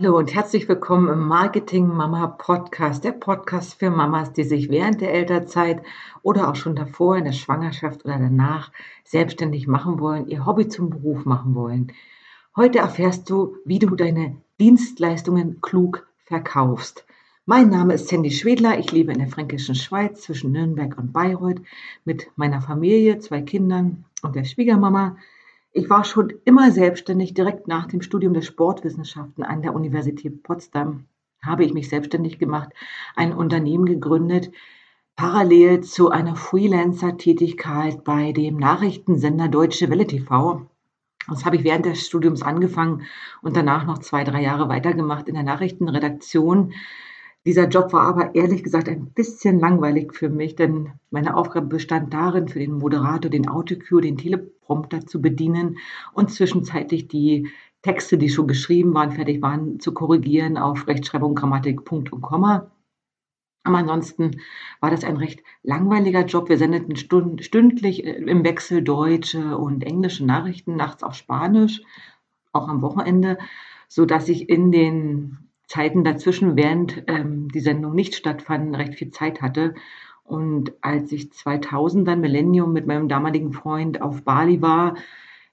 Hallo und herzlich willkommen im Marketing Mama Podcast, der Podcast für Mamas, die sich während der Elternzeit oder auch schon davor in der Schwangerschaft oder danach selbstständig machen wollen, ihr Hobby zum Beruf machen wollen. Heute erfährst du, wie du deine Dienstleistungen klug verkaufst. Mein Name ist Sandy Schwedler. Ich lebe in der fränkischen Schweiz zwischen Nürnberg und Bayreuth mit meiner Familie, zwei Kindern und der Schwiegermama. Ich war schon immer selbstständig. Direkt nach dem Studium der Sportwissenschaften an der Universität Potsdam habe ich mich selbstständig gemacht, ein Unternehmen gegründet, parallel zu einer Freelancer-Tätigkeit bei dem Nachrichtensender Deutsche Welle TV. Das habe ich während des Studiums angefangen und danach noch zwei, drei Jahre weitergemacht in der Nachrichtenredaktion. Dieser Job war aber ehrlich gesagt ein bisschen langweilig für mich, denn meine Aufgabe bestand darin, für den Moderator den Autocue, den Teleprompter zu bedienen und zwischenzeitlich die Texte, die schon geschrieben waren, fertig waren, zu korrigieren auf Rechtschreibung, Grammatik, Punkt und Komma. Aber ansonsten war das ein recht langweiliger Job. Wir sendeten stündlich äh, im Wechsel deutsche und englische Nachrichten, nachts auf Spanisch, auch am Wochenende, so dass ich in den Zeiten dazwischen, während ähm, die Sendung nicht stattfanden, recht viel Zeit hatte. Und als ich 2000 dann Millennium mit meinem damaligen Freund auf Bali war,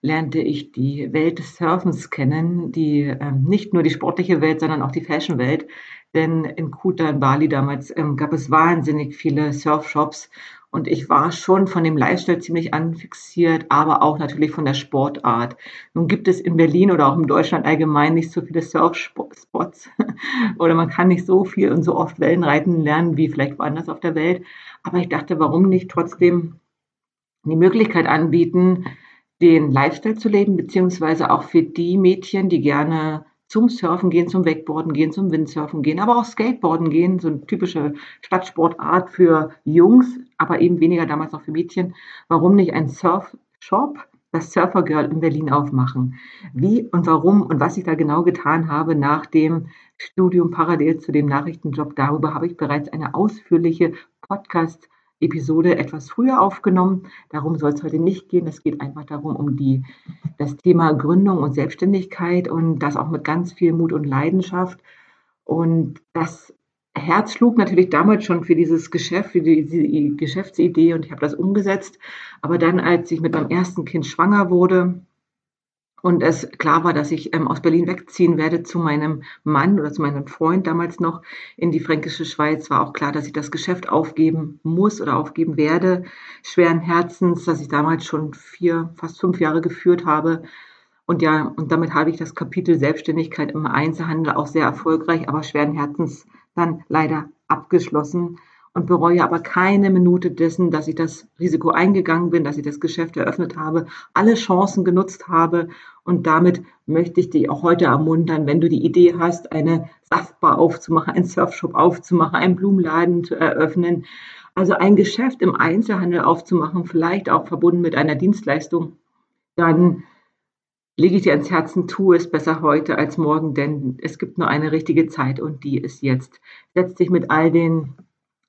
lernte ich die Welt des Surfens kennen, die ähm, nicht nur die sportliche Welt, sondern auch die Fashion-Welt. Denn in Kuta in Bali damals ähm, gab es wahnsinnig viele Surfshops und ich war schon von dem Lifestyle ziemlich anfixiert, aber auch natürlich von der Sportart. Nun gibt es in Berlin oder auch in Deutschland allgemein nicht so viele Surfspots oder man kann nicht so viel und so oft Wellenreiten lernen wie vielleicht woanders auf der Welt. Aber ich dachte, warum nicht trotzdem die Möglichkeit anbieten, den Lifestyle zu leben, beziehungsweise auch für die Mädchen, die gerne zum Surfen gehen, zum Wakeboarden gehen, zum Windsurfen gehen, aber auch Skateboarden gehen, so eine typische Stadtsportart für Jungs, aber eben weniger damals noch für Mädchen. Warum nicht ein Surfshop, das Surfer Girl in Berlin aufmachen? Wie und warum und was ich da genau getan habe nach dem Studium parallel zu dem Nachrichtenjob, darüber habe ich bereits eine ausführliche Podcast Episode etwas früher aufgenommen. Darum soll es heute nicht gehen. Es geht einfach darum, um die, das Thema Gründung und Selbstständigkeit und das auch mit ganz viel Mut und Leidenschaft. Und das Herz schlug natürlich damals schon für dieses Geschäft, für diese Geschäftsidee und ich habe das umgesetzt. Aber dann, als ich mit meinem ersten Kind schwanger wurde, und es klar war, dass ich ähm, aus Berlin wegziehen werde zu meinem Mann oder zu meinem Freund damals noch in die fränkische Schweiz, war auch klar, dass ich das Geschäft aufgeben muss oder aufgeben werde. Schweren Herzens, dass ich damals schon vier, fast fünf Jahre geführt habe. Und ja, und damit habe ich das Kapitel Selbstständigkeit im Einzelhandel auch sehr erfolgreich, aber schweren Herzens dann leider abgeschlossen und bereue aber keine Minute dessen, dass ich das Risiko eingegangen bin, dass ich das Geschäft eröffnet habe, alle Chancen genutzt habe. Und damit möchte ich dich auch heute ermuntern, wenn du die Idee hast, eine Saftbar aufzumachen, einen Surfshop aufzumachen, einen Blumenladen zu eröffnen, also ein Geschäft im Einzelhandel aufzumachen, vielleicht auch verbunden mit einer Dienstleistung, dann lege ich dir ans Herzen, tu es besser heute als morgen, denn es gibt nur eine richtige Zeit und die ist jetzt. Setz dich mit all den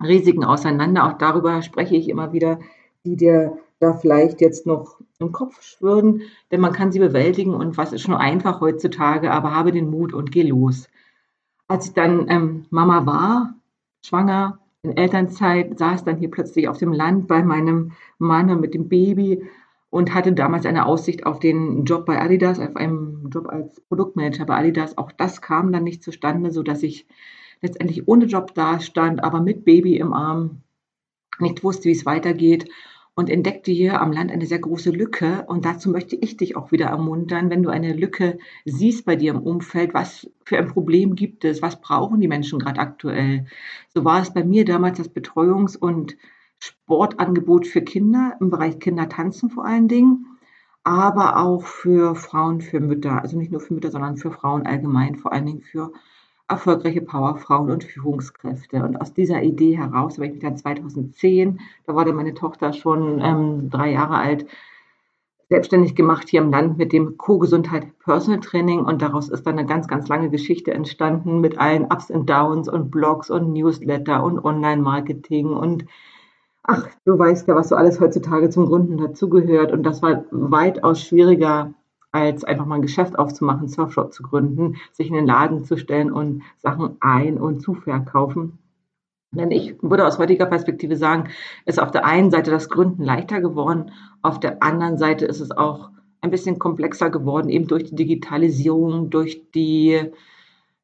Risiken auseinander. Auch darüber spreche ich immer wieder, die dir da vielleicht jetzt noch im Kopf schwirren, denn man kann sie bewältigen und was ist schon einfach heutzutage, aber habe den Mut und geh los. Als ich dann ähm, Mama war, schwanger, in Elternzeit, saß dann hier plötzlich auf dem Land bei meinem Mann und mit dem Baby und hatte damals eine Aussicht auf den Job bei Adidas, auf einen Job als Produktmanager bei Adidas. Auch das kam dann nicht zustande, sodass ich letztendlich ohne Job dastand, aber mit Baby im Arm, nicht wusste, wie es weitergeht und entdeckte hier am Land eine sehr große Lücke. Und dazu möchte ich dich auch wieder ermuntern, wenn du eine Lücke siehst bei dir im Umfeld, was für ein Problem gibt es, was brauchen die Menschen gerade aktuell. So war es bei mir damals das Betreuungs- und Sportangebot für Kinder im Bereich Kindertanzen vor allen Dingen, aber auch für Frauen, für Mütter. Also nicht nur für Mütter, sondern für Frauen allgemein, vor allen Dingen für erfolgreiche Powerfrauen und Führungskräfte. Und aus dieser Idee heraus habe ich mich dann 2010, da war dann meine Tochter schon ähm, drei Jahre alt, selbstständig gemacht hier im Land mit dem Co-Gesundheit Personal Training und daraus ist dann eine ganz, ganz lange Geschichte entstanden mit allen Ups und Downs und Blogs und Newsletter und Online-Marketing und ach, du weißt ja, was so alles heutzutage zum Gründen dazugehört und das war weitaus schwieriger als einfach mal ein Geschäft aufzumachen, einen Surfshop zu gründen, sich in den Laden zu stellen und Sachen ein- und zu verkaufen. Denn ich würde aus heutiger Perspektive sagen, ist auf der einen Seite das Gründen leichter geworden, auf der anderen Seite ist es auch ein bisschen komplexer geworden, eben durch die Digitalisierung, durch die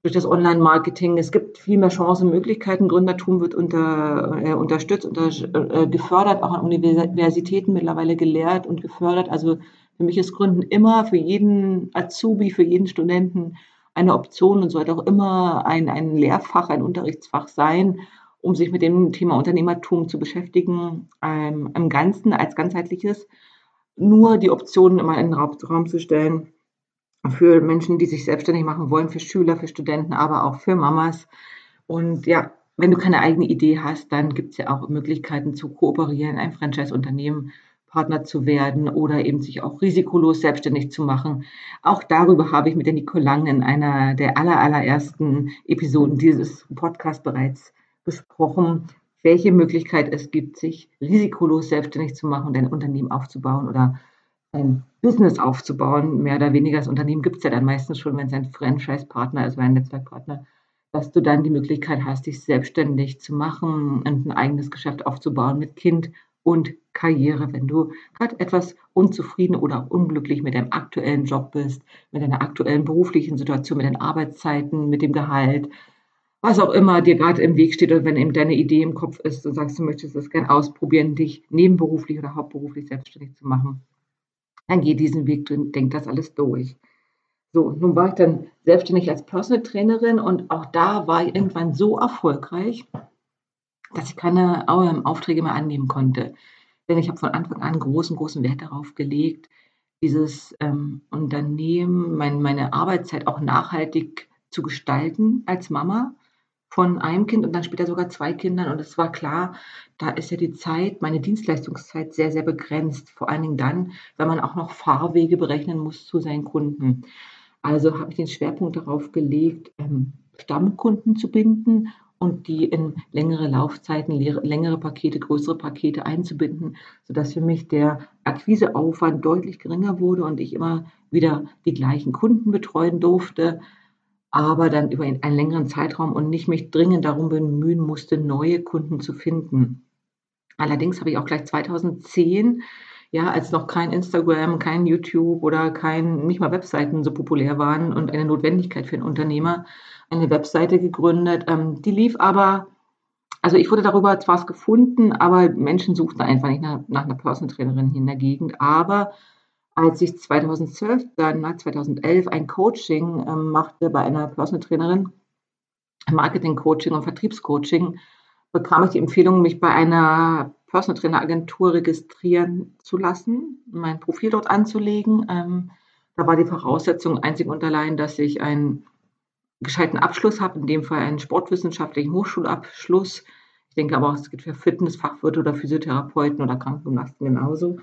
durch das Online-Marketing. Es gibt viel mehr Chancen, Möglichkeiten. Gründertum wird unter, äh, unterstützt, unter, äh, gefördert, auch an Universitäten mittlerweile gelehrt und gefördert. Also für mich ist Gründen immer für jeden Azubi, für jeden Studenten eine Option und sollte auch immer ein, ein Lehrfach, ein Unterrichtsfach sein, um sich mit dem Thema Unternehmertum zu beschäftigen, ähm, im Ganzen als ganzheitliches. Nur die Optionen immer in den Raum zu stellen für Menschen, die sich selbstständig machen wollen, für Schüler, für Studenten, aber auch für Mamas. Und ja, wenn du keine eigene Idee hast, dann gibt es ja auch Möglichkeiten zu kooperieren, ein Franchise-Unternehmen Partner zu werden oder eben sich auch risikolos selbstständig zu machen. Auch darüber habe ich mit der Nicole Lang in einer der aller, allerersten Episoden dieses Podcasts bereits besprochen, welche Möglichkeit es gibt, sich risikolos selbstständig zu machen und ein Unternehmen aufzubauen oder ein Business aufzubauen, mehr oder weniger. Das Unternehmen gibt es ja dann meistens schon, wenn es ein Franchise-Partner ist ein Netzwerkpartner, dass du dann die Möglichkeit hast, dich selbstständig zu machen und ein eigenes Geschäft aufzubauen mit Kind und Karriere. Wenn du gerade etwas unzufrieden oder unglücklich mit deinem aktuellen Job bist, mit deiner aktuellen beruflichen Situation, mit den Arbeitszeiten, mit dem Gehalt, was auch immer dir gerade im Weg steht oder wenn eben deine Idee im Kopf ist und sagst, du möchtest das gerne ausprobieren, dich nebenberuflich oder hauptberuflich selbstständig zu machen, dann geh diesen Weg denk das alles durch. So, nun war ich dann selbstständig als Personal Trainerin und auch da war ich irgendwann so erfolgreich, dass ich keine Aufträge mehr annehmen konnte. Denn ich habe von Anfang an großen, großen Wert darauf gelegt, dieses ähm, Unternehmen, mein, meine Arbeitszeit auch nachhaltig zu gestalten als Mama von einem Kind und dann später sogar zwei Kindern. Und es war klar, da ist ja die Zeit, meine Dienstleistungszeit sehr, sehr begrenzt. Vor allen Dingen dann, wenn man auch noch Fahrwege berechnen muss zu seinen Kunden. Also habe ich den Schwerpunkt darauf gelegt, ähm, Stammkunden zu binden und die in längere Laufzeiten, längere Pakete, größere Pakete einzubinden, sodass für mich der Akquiseaufwand deutlich geringer wurde und ich immer wieder die gleichen Kunden betreuen durfte aber dann über einen längeren Zeitraum und nicht mich dringend darum bemühen musste, neue Kunden zu finden. Allerdings habe ich auch gleich 2010, ja, als noch kein Instagram, kein YouTube oder kein, nicht mal Webseiten so populär waren und eine Notwendigkeit für einen Unternehmer, eine Webseite gegründet. Ähm, die lief aber, also ich wurde darüber zwar gefunden, aber Menschen suchten einfach nicht nach, nach einer Personal Trainerin hier in der Gegend. Aber als ich 2012, dann 2011 ein Coaching ähm, machte bei einer Personal Trainerin, Marketing-Coaching und Vertriebscoaching, bekam ich die Empfehlung, mich bei einer Personal Trainer Agentur registrieren zu lassen, mein Profil dort anzulegen. Ähm, da war die Voraussetzung einzig und allein, dass ich einen gescheiten Abschluss habe, in dem Fall einen sportwissenschaftlichen Hochschulabschluss. Ich denke aber auch, es geht für Fitnessfachwirte oder Physiotherapeuten oder Krankengymnasten genauso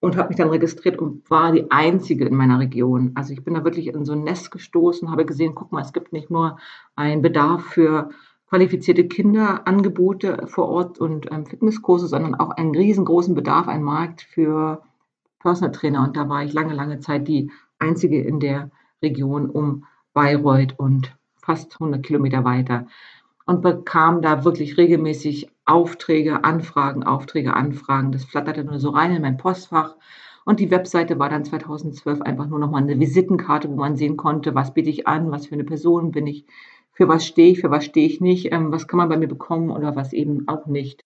und habe mich dann registriert und war die einzige in meiner Region. Also ich bin da wirklich in so ein Nest gestoßen, habe gesehen, guck mal, es gibt nicht nur einen Bedarf für qualifizierte Kinderangebote vor Ort und ähm, Fitnesskurse, sondern auch einen riesengroßen Bedarf, einen Markt für Personal Trainer. Und da war ich lange, lange Zeit die einzige in der Region um Bayreuth und fast 100 Kilometer weiter und bekam da wirklich regelmäßig Aufträge, Anfragen, Aufträge, Anfragen. Das flatterte nur so rein in mein Postfach. Und die Webseite war dann 2012 einfach nur noch mal eine Visitenkarte, wo man sehen konnte, was biete ich an, was für eine Person bin ich, für was stehe ich, für was stehe ich nicht, ähm, was kann man bei mir bekommen oder was eben auch nicht.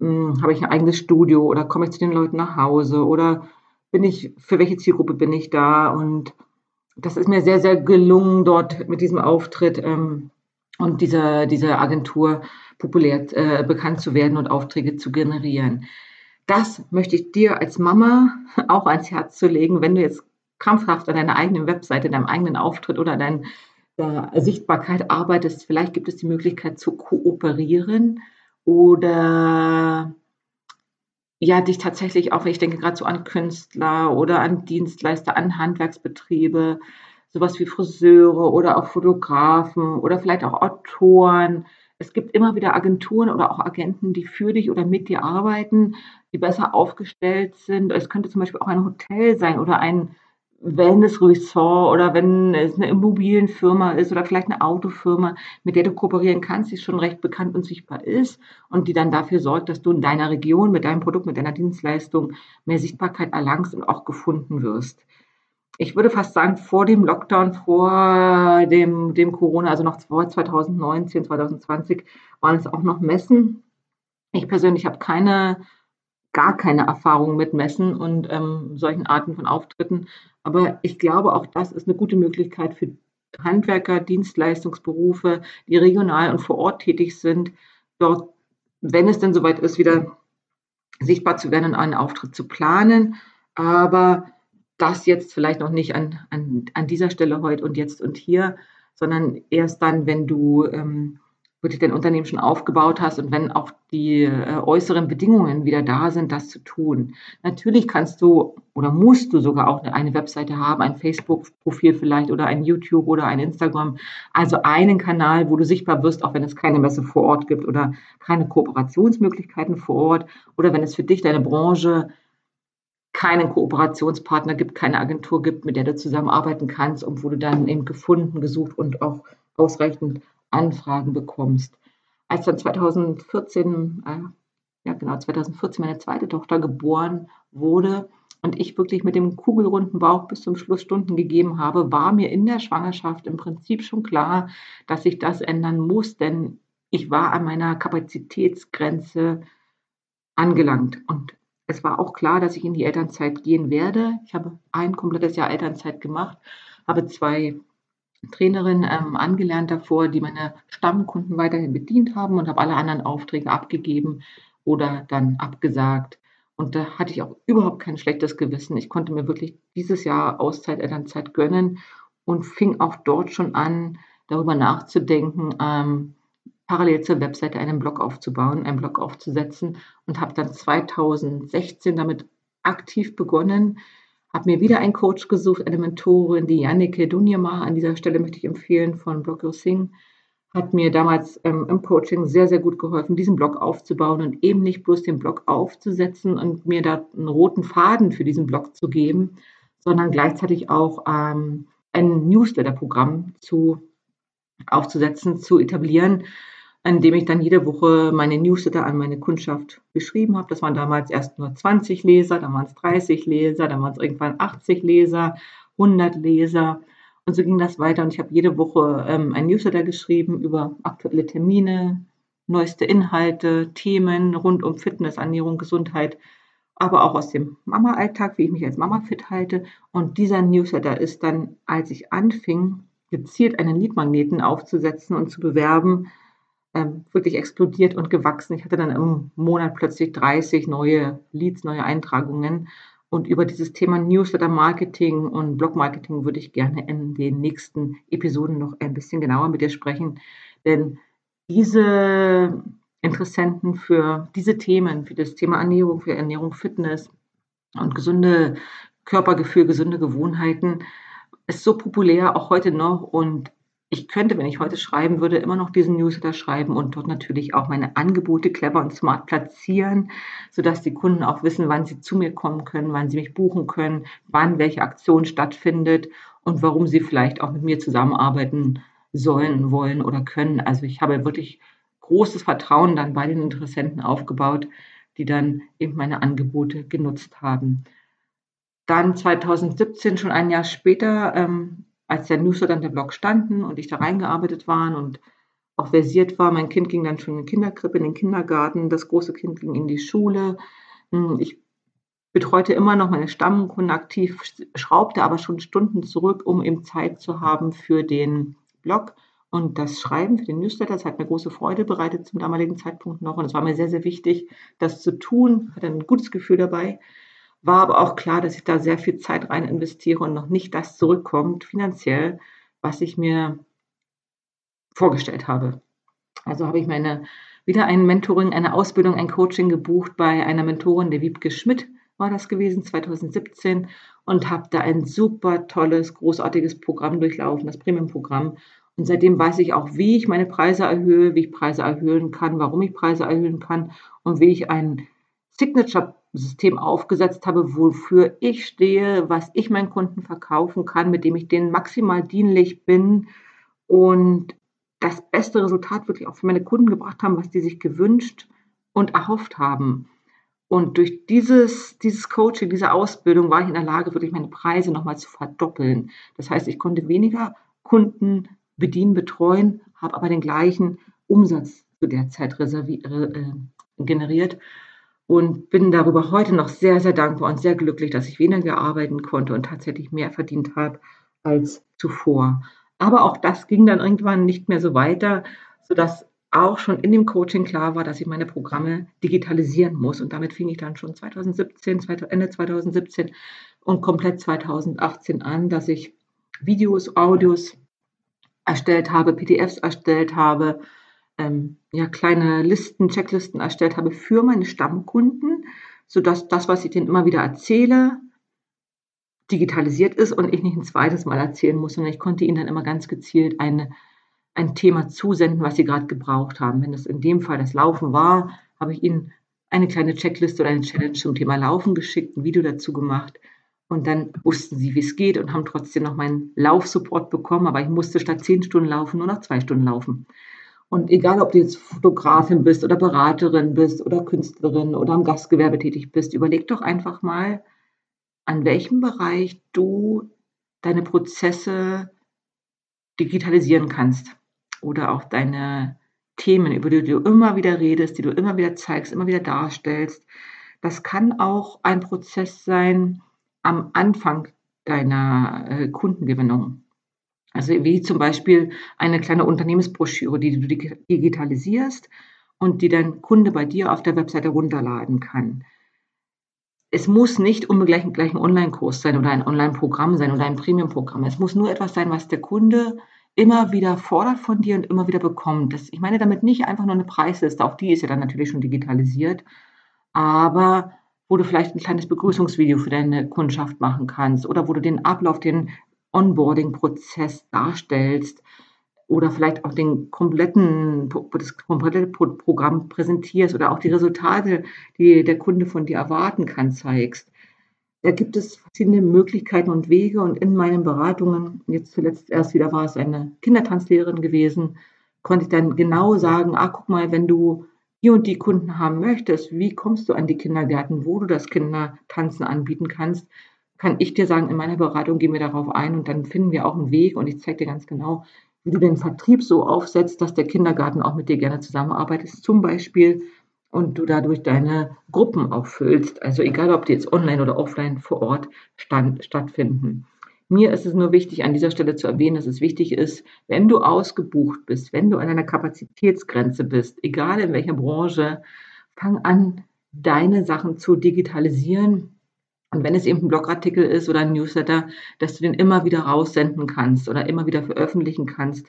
Hm, habe ich ein eigenes Studio oder komme ich zu den Leuten nach Hause oder bin ich, für welche Zielgruppe bin ich da? Und das ist mir sehr, sehr gelungen, dort mit diesem Auftritt ähm, und dieser, dieser Agentur populär äh, bekannt zu werden und Aufträge zu generieren. Das möchte ich dir als Mama auch ans Herz zu legen, wenn du jetzt krampfhaft an deiner eigenen Webseite, deinem eigenen Auftritt oder deiner Sichtbarkeit arbeitest. Vielleicht gibt es die Möglichkeit zu kooperieren oder ja, dich tatsächlich auch, ich denke gerade so an Künstler oder an Dienstleister, an Handwerksbetriebe, sowas wie Friseure oder auch Fotografen oder vielleicht auch Autoren. Es gibt immer wieder Agenturen oder auch Agenten, die für dich oder mit dir arbeiten, die besser aufgestellt sind. Es könnte zum Beispiel auch ein Hotel sein oder ein wenn es Resort oder wenn es eine Immobilienfirma ist oder vielleicht eine Autofirma, mit der du kooperieren kannst, die schon recht bekannt und sichtbar ist und die dann dafür sorgt, dass du in deiner Region mit deinem Produkt, mit deiner Dienstleistung mehr Sichtbarkeit erlangst und auch gefunden wirst. Ich würde fast sagen, vor dem Lockdown, vor dem, dem Corona, also noch vor 2019, 2020, waren es auch noch Messen. Ich persönlich habe keine gar keine Erfahrung mit Messen und ähm, solchen Arten von Auftritten. Aber ich glaube, auch das ist eine gute Möglichkeit für Handwerker, Dienstleistungsberufe, die regional und vor Ort tätig sind, dort, wenn es denn soweit ist, wieder sichtbar zu werden und einen Auftritt zu planen. Aber das jetzt vielleicht noch nicht an, an, an dieser Stelle heute und jetzt und hier, sondern erst dann, wenn du ähm, wirklich dein Unternehmen schon aufgebaut hast und wenn auch die äh, äußeren Bedingungen wieder da sind, das zu tun. Natürlich kannst du oder musst du sogar auch eine Webseite haben, ein Facebook-Profil vielleicht oder ein YouTube oder ein Instagram. Also einen Kanal, wo du sichtbar wirst, auch wenn es keine Messe vor Ort gibt oder keine Kooperationsmöglichkeiten vor Ort oder wenn es für dich deine Branche keinen Kooperationspartner gibt, keine Agentur gibt, mit der du zusammenarbeiten kannst und wo du dann eben gefunden, gesucht und auch ausreichend Anfragen bekommst. Als dann 2014, äh, ja genau, 2014 meine zweite Tochter geboren wurde und ich wirklich mit dem kugelrunden Bauch bis zum Schluss Stunden gegeben habe, war mir in der Schwangerschaft im Prinzip schon klar, dass sich das ändern muss, denn ich war an meiner Kapazitätsgrenze angelangt. Und es war auch klar, dass ich in die Elternzeit gehen werde. Ich habe ein komplettes Jahr Elternzeit gemacht, habe zwei Trainerin ähm, angelernt davor, die meine Stammkunden weiterhin bedient haben und habe alle anderen Aufträge abgegeben oder dann abgesagt. Und da hatte ich auch überhaupt kein schlechtes Gewissen. Ich konnte mir wirklich dieses Jahr Auszeit, Elternzeit gönnen und fing auch dort schon an, darüber nachzudenken, ähm, parallel zur Webseite einen Blog aufzubauen, einen Blog aufzusetzen und habe dann 2016 damit aktiv begonnen, habe mir wieder einen Coach gesucht, eine Mentorin, die Jannike Dunjema. An dieser Stelle möchte ich empfehlen von Blog Your Sing. Hat mir damals ähm, im Coaching sehr, sehr gut geholfen, diesen Blog aufzubauen und eben nicht bloß den Blog aufzusetzen und mir da einen roten Faden für diesen Blog zu geben, sondern gleichzeitig auch ähm, ein Newsletter-Programm zu aufzusetzen, zu etablieren, an dem ich dann jede Woche meine Newsletter an meine Kundschaft geschrieben habe. Das waren damals erst nur 20 Leser, dann waren es 30 Leser, dann waren es irgendwann 80 Leser, 100 Leser. Und so ging das weiter. Und ich habe jede Woche ähm, ein Newsletter geschrieben über aktuelle Termine, neueste Inhalte, Themen rund um Fitness, Ernährung, Gesundheit, aber auch aus dem Mama-Alltag, wie ich mich als Mama fit halte. Und dieser Newsletter ist dann, als ich anfing, gezielt einen Leadmagneten aufzusetzen und zu bewerben, ähm, wirklich explodiert und gewachsen. Ich hatte dann im Monat plötzlich 30 neue Leads, neue Eintragungen. Und über dieses Thema Newsletter Marketing und Blog Marketing würde ich gerne in den nächsten Episoden noch ein bisschen genauer mit dir sprechen. Denn diese Interessenten für diese Themen, für das Thema Ernährung, für Ernährung, Fitness und gesunde Körpergefühl, gesunde Gewohnheiten, ist so populär, auch heute noch. Und ich könnte, wenn ich heute schreiben würde, immer noch diesen Newsletter schreiben und dort natürlich auch meine Angebote clever und smart platzieren, sodass die Kunden auch wissen, wann sie zu mir kommen können, wann sie mich buchen können, wann welche Aktion stattfindet und warum sie vielleicht auch mit mir zusammenarbeiten sollen, wollen oder können. Also ich habe wirklich großes Vertrauen dann bei den Interessenten aufgebaut, die dann eben meine Angebote genutzt haben. Dann 2017, schon ein Jahr später, ähm, als der Newsletter und der Blog standen und ich da reingearbeitet war und auch versiert war. Mein Kind ging dann schon in die Kinderkrippe, in den Kindergarten, das große Kind ging in die Schule. Hm, ich betreute immer noch meine Stammkunden aktiv, schraubte aber schon Stunden zurück, um eben Zeit zu haben für den Blog und das Schreiben für den Newsletter. Das hat mir große Freude bereitet zum damaligen Zeitpunkt noch und es war mir sehr, sehr wichtig, das zu tun. Hatte ein gutes Gefühl dabei. War aber auch klar, dass ich da sehr viel Zeit rein investiere und noch nicht das zurückkommt finanziell, was ich mir vorgestellt habe. Also habe ich meine wieder ein Mentoring, eine Ausbildung, ein Coaching gebucht bei einer Mentorin, der Wiebke Schmidt war das gewesen, 2017 und habe da ein super tolles, großartiges Programm durchlaufen, das Premium-Programm. Und seitdem weiß ich auch, wie ich meine Preise erhöhe, wie ich Preise erhöhen kann, warum ich Preise erhöhen kann und wie ich ein Signature System aufgesetzt habe, wofür ich stehe, was ich meinen Kunden verkaufen kann, mit dem ich denen maximal dienlich bin und das beste Resultat wirklich auch für meine Kunden gebracht haben, was die sich gewünscht und erhofft haben. Und durch dieses, dieses Coaching, diese Ausbildung war ich in der Lage, wirklich meine Preise nochmal zu verdoppeln. Das heißt, ich konnte weniger Kunden bedienen, betreuen, habe aber den gleichen Umsatz zu der Zeit äh, generiert und bin darüber heute noch sehr, sehr dankbar und sehr glücklich, dass ich weniger arbeiten konnte und tatsächlich mehr verdient habe als zuvor. Aber auch das ging dann irgendwann nicht mehr so weiter, sodass auch schon in dem Coaching klar war, dass ich meine Programme digitalisieren muss. Und damit fing ich dann schon 2017, Ende 2017 und komplett 2018 an, dass ich Videos, Audios erstellt habe, PDFs erstellt habe, ähm, ja, kleine Listen, Checklisten erstellt habe für meine Stammkunden, sodass das, was ich denen immer wieder erzähle, digitalisiert ist und ich nicht ein zweites Mal erzählen muss, sondern ich konnte ihnen dann immer ganz gezielt eine ein Thema zusenden, was sie gerade gebraucht haben. Wenn es in dem Fall das Laufen war, habe ich ihnen eine kleine Checkliste oder eine Challenge zum Thema Laufen geschickt, ein Video dazu gemacht. Und dann wussten sie, wie es geht und haben trotzdem noch meinen Laufsupport bekommen. Aber ich musste statt zehn Stunden laufen nur noch zwei Stunden laufen. Und egal, ob du jetzt Fotografin bist oder Beraterin bist oder Künstlerin oder am Gastgewerbe tätig bist, überleg doch einfach mal, an welchem Bereich du deine Prozesse digitalisieren kannst oder auch deine Themen, über die du immer wieder redest, die du immer wieder zeigst, immer wieder darstellst. Das kann auch ein Prozess sein am Anfang deiner äh, Kundengewinnung. Also wie zum Beispiel eine kleine Unternehmensbroschüre, die du digitalisierst und die dein Kunde bei dir auf der Webseite runterladen kann. Es muss nicht unbedingt gleich ein Online-Kurs sein oder ein Online-Programm sein oder ein Premium-Programm. Es muss nur etwas sein, was der Kunde immer wieder fordert von dir und immer wieder bekommt. Das, ich meine damit nicht einfach nur eine Preisliste, auch die ist ja dann natürlich schon digitalisiert, aber wo du vielleicht ein kleines Begrüßungsvideo für deine Kundschaft machen kannst oder wo du den Ablauf, den Onboarding-Prozess darstellst oder vielleicht auch den kompletten, das komplette Programm präsentierst oder auch die Resultate, die der Kunde von dir erwarten kann, zeigst. Da gibt es verschiedene Möglichkeiten und Wege und in meinen Beratungen, jetzt zuletzt erst wieder war es eine Kindertanzlehrerin gewesen, konnte ich dann genau sagen, ah, guck mal, wenn du die und die Kunden haben möchtest, wie kommst du an die Kindergärten, wo du das Kindertanzen anbieten kannst, kann ich dir sagen, in meiner Beratung gehen wir darauf ein und dann finden wir auch einen Weg und ich zeige dir ganz genau, wie du den Vertrieb so aufsetzt, dass der Kindergarten auch mit dir gerne zusammenarbeitet. Zum Beispiel und du dadurch deine Gruppen auffüllst. Also egal, ob die jetzt online oder offline vor Ort stand, stattfinden. Mir ist es nur wichtig, an dieser Stelle zu erwähnen, dass es wichtig ist, wenn du ausgebucht bist, wenn du an einer Kapazitätsgrenze bist, egal in welcher Branche, fang an, deine Sachen zu digitalisieren. Und wenn es eben ein Blogartikel ist oder ein Newsletter, dass du den immer wieder raussenden kannst oder immer wieder veröffentlichen kannst.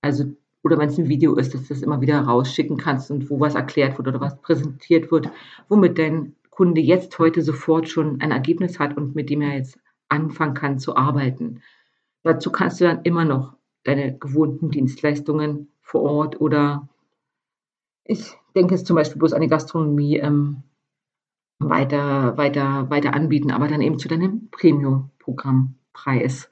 Also oder wenn es ein Video ist, dass du das immer wieder rausschicken kannst und wo was erklärt wird oder was präsentiert wird, womit dein Kunde jetzt heute sofort schon ein Ergebnis hat und mit dem er jetzt anfangen kann zu arbeiten. Dazu kannst du dann immer noch deine gewohnten Dienstleistungen vor Ort oder ich denke jetzt zum Beispiel bloß an die Gastronomie ähm, weiter, weiter, weiter anbieten, aber dann eben zu deinem Premium-Programmpreis.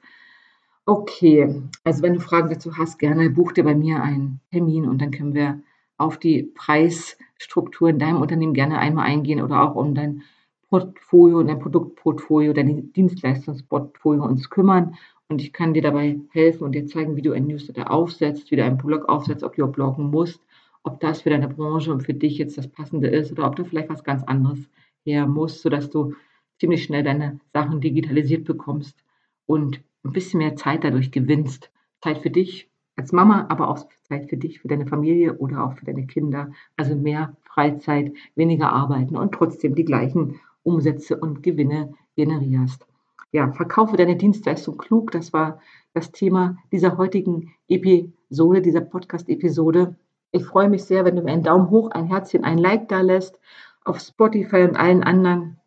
Okay, also wenn du Fragen dazu hast, gerne buch dir bei mir einen Termin und dann können wir auf die Preisstruktur in deinem Unternehmen gerne einmal eingehen oder auch um dein Portfolio dein Produktportfolio, dein Dienstleistungsportfolio uns kümmern. Und ich kann dir dabei helfen und dir zeigen, wie du ein Newsletter aufsetzt, wie du einen Blog aufsetzt, ob du bloggen musst, ob das für deine Branche und für dich jetzt das Passende ist oder ob du vielleicht was ganz anderes her musst, sodass du ziemlich schnell deine Sachen digitalisiert bekommst und ein bisschen mehr Zeit dadurch gewinnst. Zeit für dich als Mama, aber auch Zeit für dich, für deine Familie oder auch für deine Kinder. Also mehr Freizeit, weniger arbeiten und trotzdem die gleichen Umsätze und Gewinne generierst. Ja, verkaufe deine Dienstleistung klug. Das war das Thema dieser heutigen Episode, dieser Podcast-Episode. Ich freue mich sehr, wenn du mir einen Daumen hoch, ein Herzchen, ein Like da lässt auf Spotify und allen anderen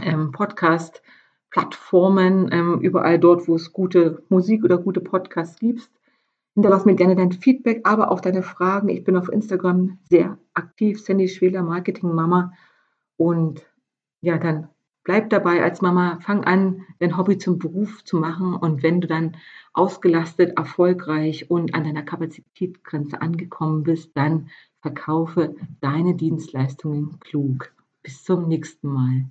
ähm, Podcast Plattformen, ähm, überall dort, wo es gute Musik oder gute Podcasts gibt. Hinterlass mir gerne dein Feedback, aber auch deine Fragen. Ich bin auf Instagram sehr aktiv, Sandy Schweler, Marketing Mama. Und Ja, dann bleib dabei als Mama. Fang an, dein Hobby zum Beruf zu machen und wenn du dann ausgelastet, erfolgreich und an deiner Kapazitätsgrenze angekommen bist, dann verkaufe deine Dienstleistungen klug. Bis zum nächsten Mal.